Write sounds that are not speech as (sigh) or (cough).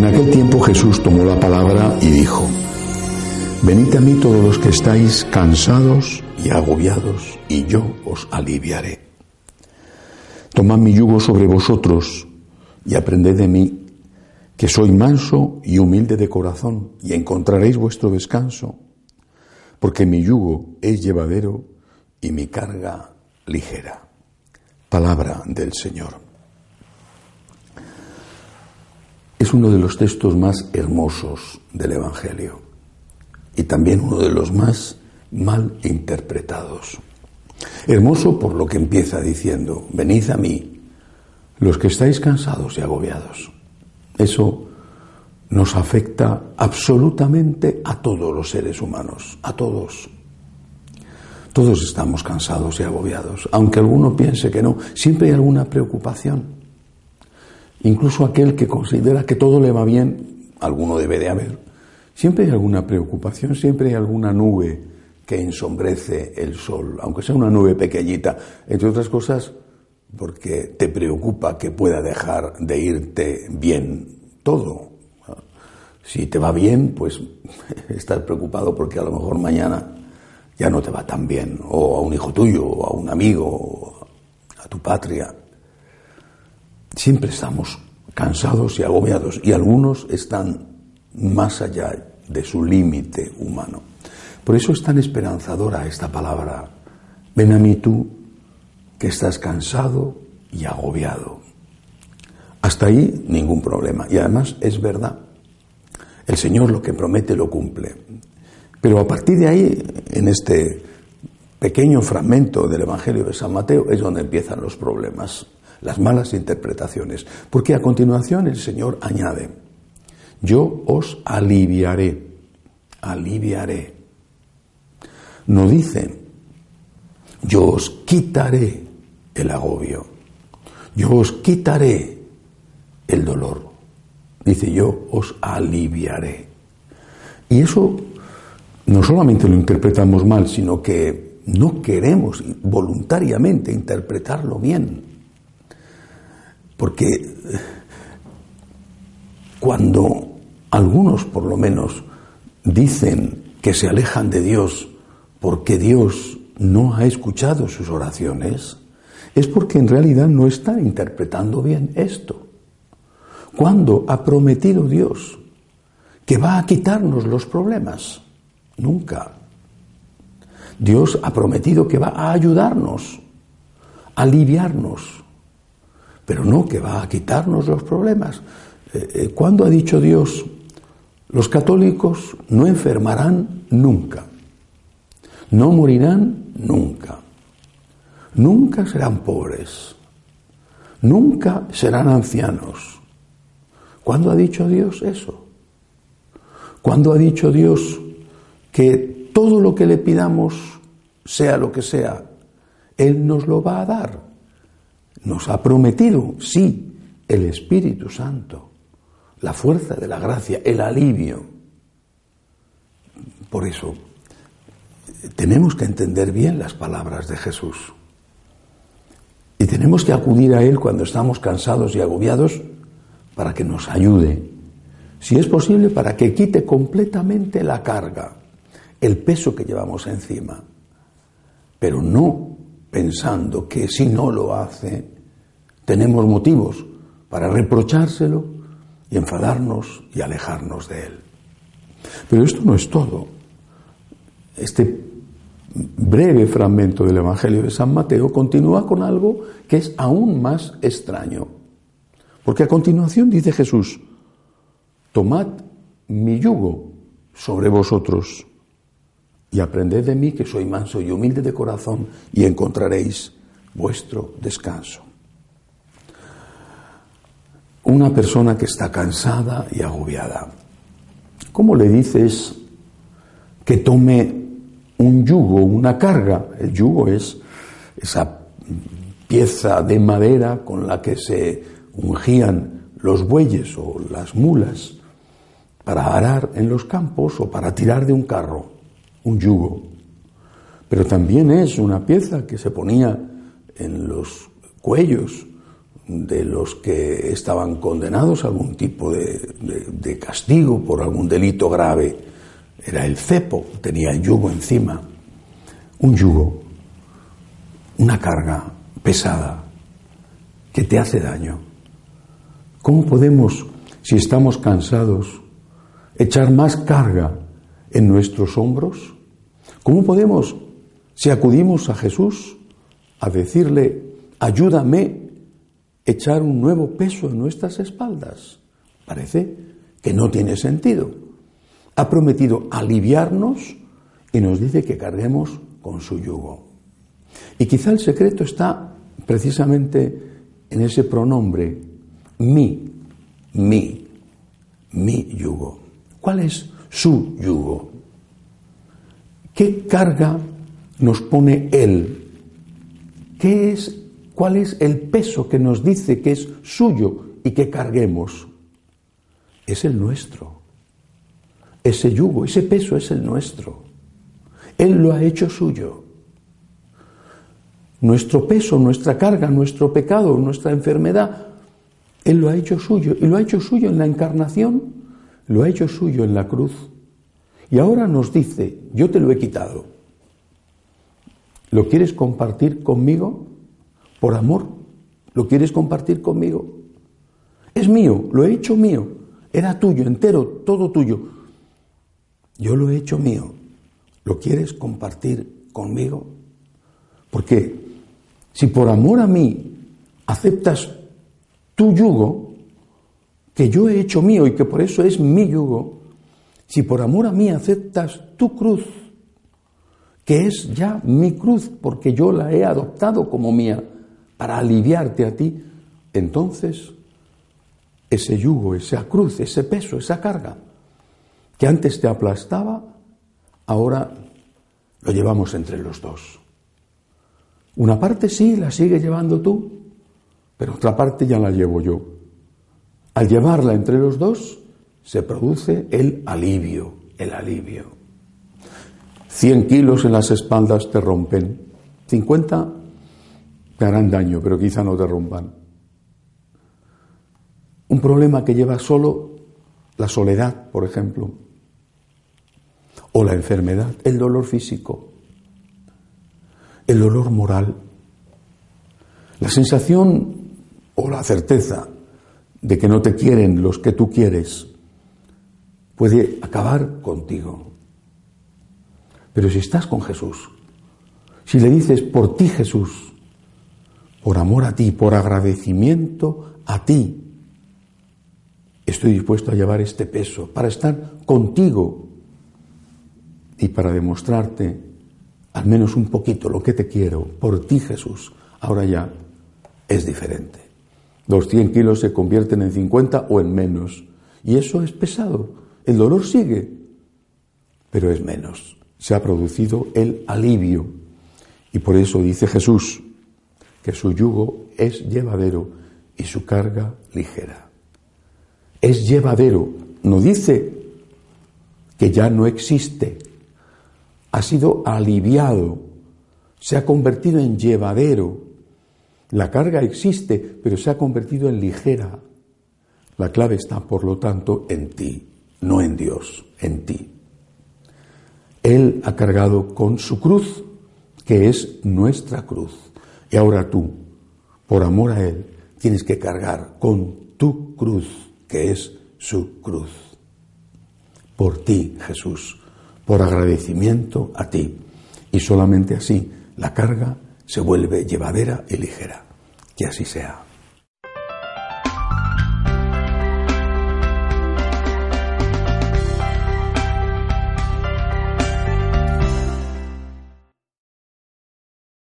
En aquel tiempo Jesús tomó la palabra y dijo, Venid a mí todos los que estáis cansados y agobiados, y yo os aliviaré. Tomad mi yugo sobre vosotros y aprended de mí, que soy manso y humilde de corazón, y encontraréis vuestro descanso, porque mi yugo es llevadero y mi carga ligera. Palabra del Señor. Es uno de los textos más hermosos del Evangelio y también uno de los más mal interpretados. Hermoso por lo que empieza diciendo, venid a mí, los que estáis cansados y agobiados. Eso nos afecta absolutamente a todos los seres humanos, a todos. Todos estamos cansados y agobiados, aunque alguno piense que no, siempre hay alguna preocupación. Incluso aquel que considera que todo le va bien, alguno debe de haber. Siempre hay alguna preocupación, siempre hay alguna nube que ensombrece el sol, aunque sea una nube pequeñita, entre otras cosas porque te preocupa que pueda dejar de irte bien todo. Si te va bien, pues (laughs) estás preocupado porque a lo mejor mañana ya no te va tan bien, o a un hijo tuyo, o a un amigo, o a tu patria. Siempre estamos cansados y agobiados y algunos están más allá de su límite humano. Por eso es tan esperanzadora esta palabra. Ven a mí tú que estás cansado y agobiado. Hasta ahí ningún problema. Y además es verdad. El Señor lo que promete lo cumple. Pero a partir de ahí, en este pequeño fragmento del Evangelio de San Mateo, es donde empiezan los problemas las malas interpretaciones. Porque a continuación el Señor añade, yo os aliviaré, aliviaré. No dice, yo os quitaré el agobio, yo os quitaré el dolor. Dice, yo os aliviaré. Y eso no solamente lo interpretamos mal, sino que no queremos voluntariamente interpretarlo bien. Porque cuando algunos, por lo menos, dicen que se alejan de Dios porque Dios no ha escuchado sus oraciones, es porque en realidad no está interpretando bien esto. ¿Cuándo ha prometido Dios que va a quitarnos los problemas? Nunca. Dios ha prometido que va a ayudarnos, a aliviarnos, pero no que va a quitarnos los problemas. Eh, eh, ¿Cuándo ha dicho Dios? Los católicos no enfermarán nunca, no morirán nunca, nunca serán pobres, nunca serán ancianos. ¿Cuándo ha dicho Dios eso? ¿Cuándo ha dicho Dios que todo lo que le pidamos, sea lo que sea, Él nos lo va a dar? Nos ha prometido, sí, el Espíritu Santo, la fuerza de la gracia, el alivio. Por eso, tenemos que entender bien las palabras de Jesús. Y tenemos que acudir a Él cuando estamos cansados y agobiados para que nos ayude. Si es posible, para que quite completamente la carga, el peso que llevamos encima. Pero no pensando que si no lo hace, tenemos motivos para reprochárselo y enfadarnos y alejarnos de él. Pero esto no es todo. Este breve fragmento del Evangelio de San Mateo continúa con algo que es aún más extraño. Porque a continuación dice Jesús, tomad mi yugo sobre vosotros y aprended de mí que soy manso y humilde de corazón y encontraréis vuestro descanso. Una persona que está cansada y agobiada, ¿cómo le dices que tome un yugo, una carga? El yugo es esa pieza de madera con la que se ungían los bueyes o las mulas para arar en los campos o para tirar de un carro un yugo, pero también es una pieza que se ponía en los cuellos de los que estaban condenados a algún tipo de, castigo por algún delito grave. Era el cepo, tenía el yugo encima. Un yugo, una carga pesada que te hace daño. ¿Cómo podemos, si estamos cansados, echar más carga en nuestros hombros? ¿Cómo podemos, si acudimos a Jesús, a decirle, ayúdame, echar un nuevo peso en nuestras espaldas? Parece que no tiene sentido. Ha prometido aliviarnos y nos dice que carguemos con su yugo. Y quizá el secreto está precisamente en ese pronombre, mi, mi, mi yugo. ¿Cuál es su yugo? ¿Qué carga nos pone Él? ¿Qué es, ¿Cuál es el peso que nos dice que es suyo y que carguemos? Es el nuestro. Ese yugo, ese peso es el nuestro. Él lo ha hecho suyo. Nuestro peso, nuestra carga, nuestro pecado, nuestra enfermedad, Él lo ha hecho suyo. Y lo ha hecho suyo en la encarnación, lo ha hecho suyo en la cruz. Y ahora nos dice, yo te lo he quitado. ¿Lo quieres compartir conmigo? Por amor. ¿Lo quieres compartir conmigo? Es mío, lo he hecho mío. Era tuyo, entero, todo tuyo. Yo lo he hecho mío. ¿Lo quieres compartir conmigo? Porque si por amor a mí aceptas tu yugo, que yo he hecho mío y que por eso es mi yugo, si por amor a mí aceptas tu cruz, que es ya mi cruz, porque yo la he adoptado como mía, para aliviarte a ti, entonces ese yugo, esa cruz, ese peso, esa carga, que antes te aplastaba, ahora lo llevamos entre los dos. Una parte sí la sigue llevando tú, pero otra parte ya la llevo yo. Al llevarla entre los dos, se produce el alivio, el alivio. 100 kilos en las espaldas te rompen, 50 te harán daño, pero quizá no te rompan. Un problema que lleva solo la soledad, por ejemplo, o la enfermedad, el dolor físico, el dolor moral, la sensación o la certeza de que no te quieren los que tú quieres, puede acabar contigo. Pero si estás con Jesús, si le dices por ti Jesús, por amor a ti, por agradecimiento a ti, estoy dispuesto a llevar este peso para estar contigo y para demostrarte al menos un poquito lo que te quiero por ti Jesús, ahora ya es diferente. Los 100 kilos se convierten en 50 o en menos. Y eso es pesado. El dolor sigue, pero es menos. Se ha producido el alivio. Y por eso dice Jesús que su yugo es llevadero y su carga ligera. Es llevadero. No dice que ya no existe. Ha sido aliviado. Se ha convertido en llevadero. La carga existe, pero se ha convertido en ligera. La clave está, por lo tanto, en ti no en Dios, en ti. Él ha cargado con su cruz, que es nuestra cruz. Y ahora tú, por amor a Él, tienes que cargar con tu cruz, que es su cruz. Por ti, Jesús, por agradecimiento a ti. Y solamente así la carga se vuelve llevadera y ligera. Que así sea.